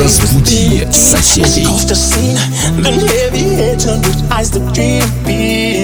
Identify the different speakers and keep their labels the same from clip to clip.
Speaker 1: Разбуди соседей.
Speaker 2: Eyes the dream
Speaker 3: beat.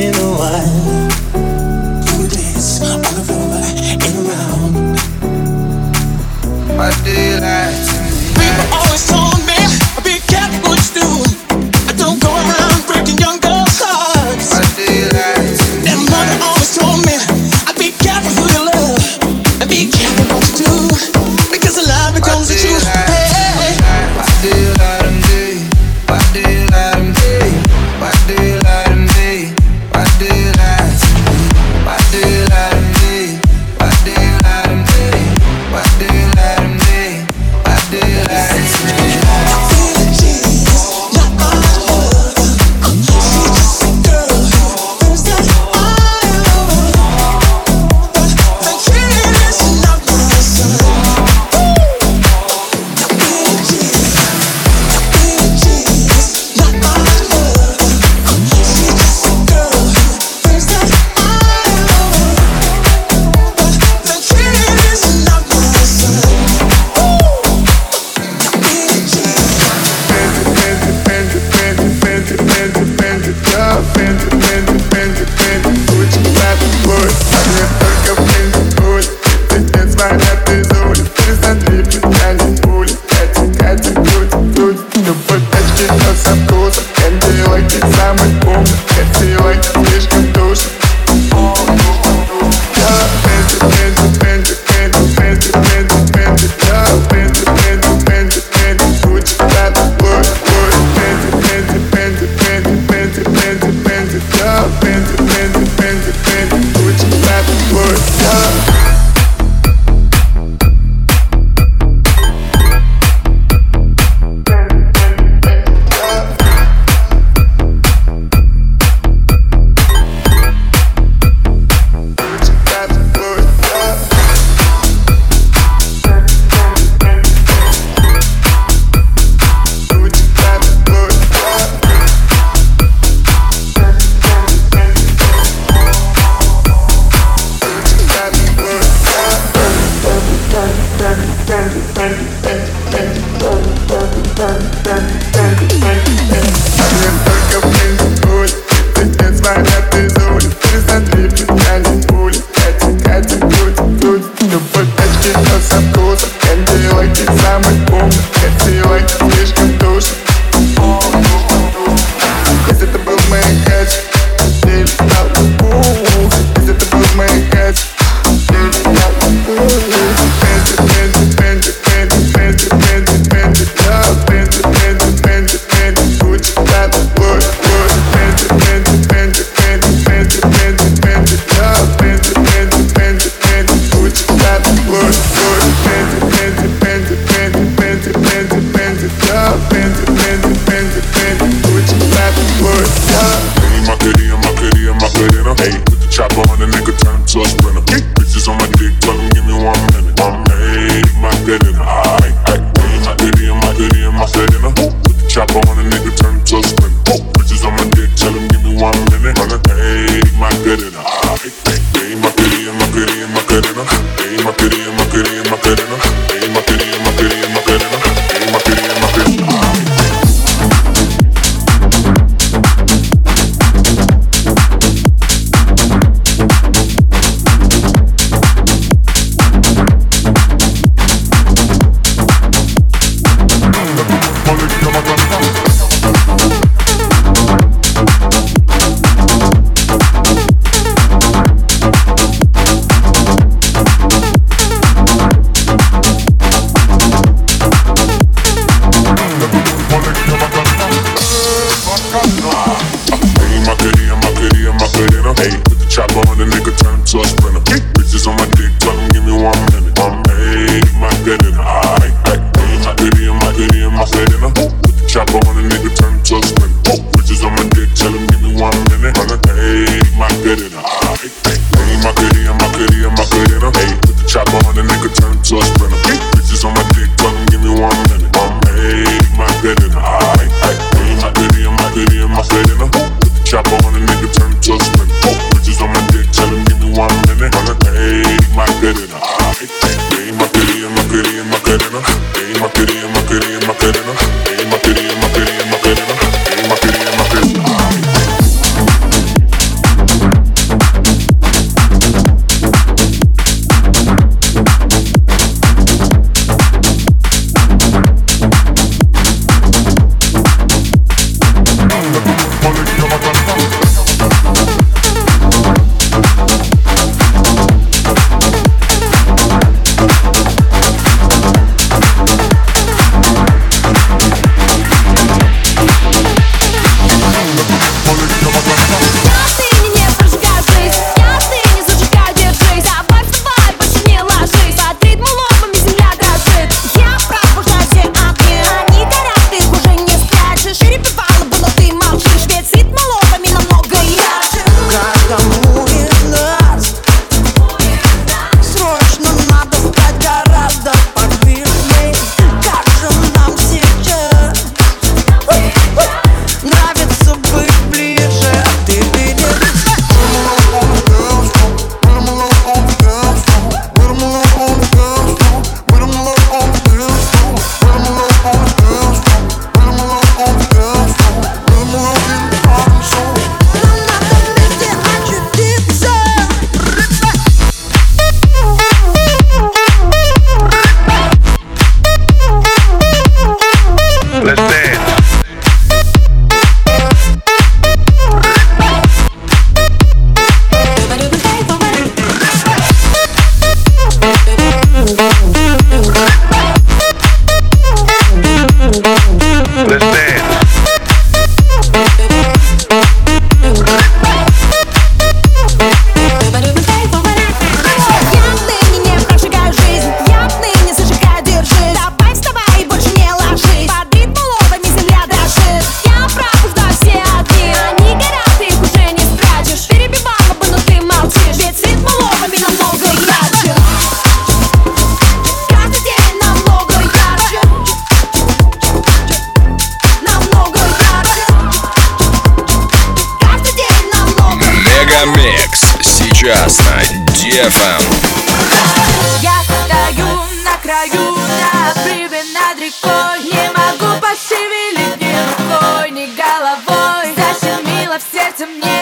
Speaker 3: to.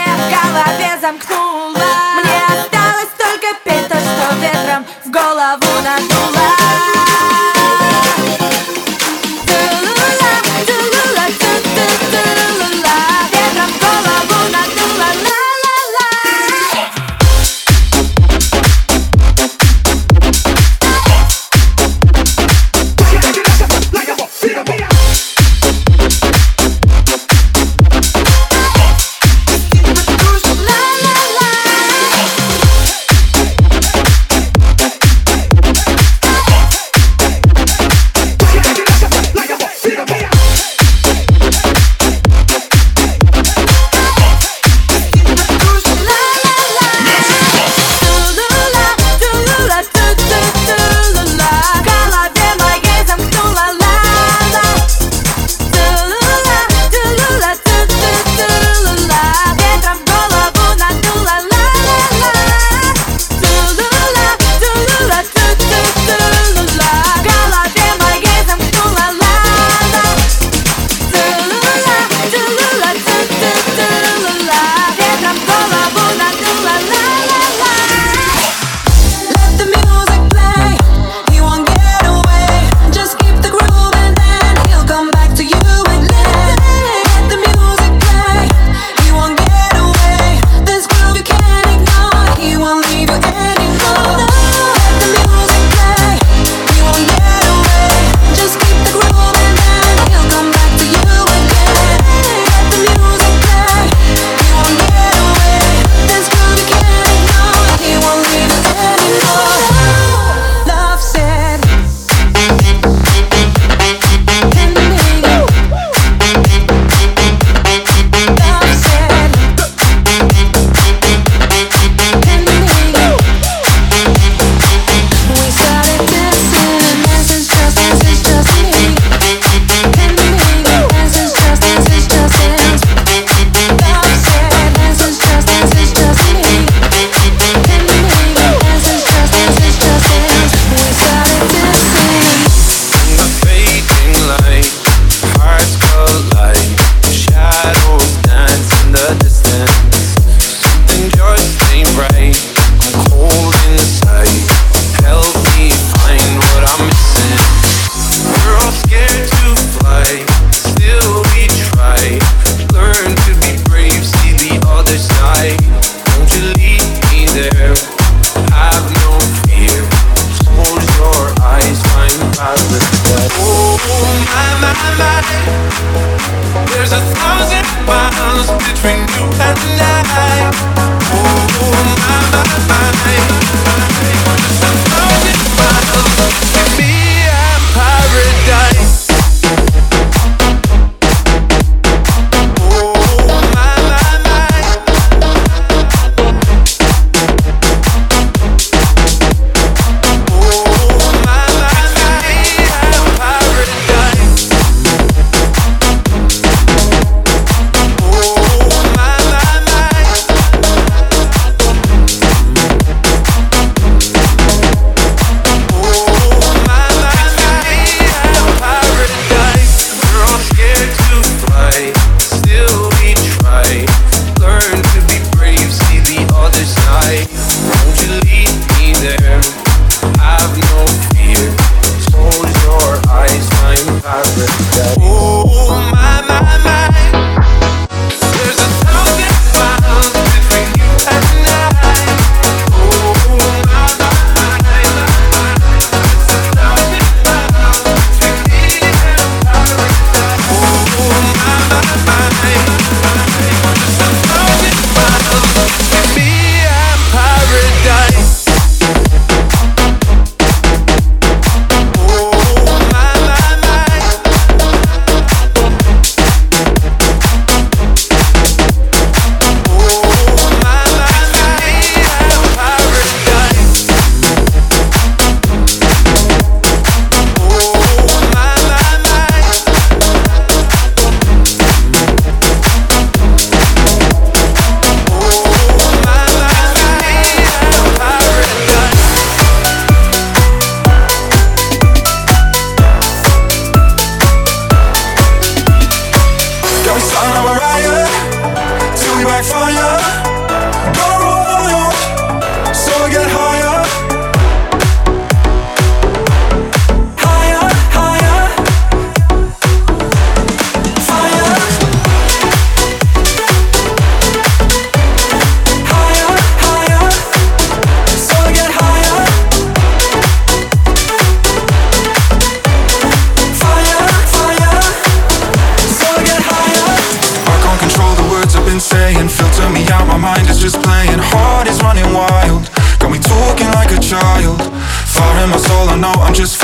Speaker 4: Just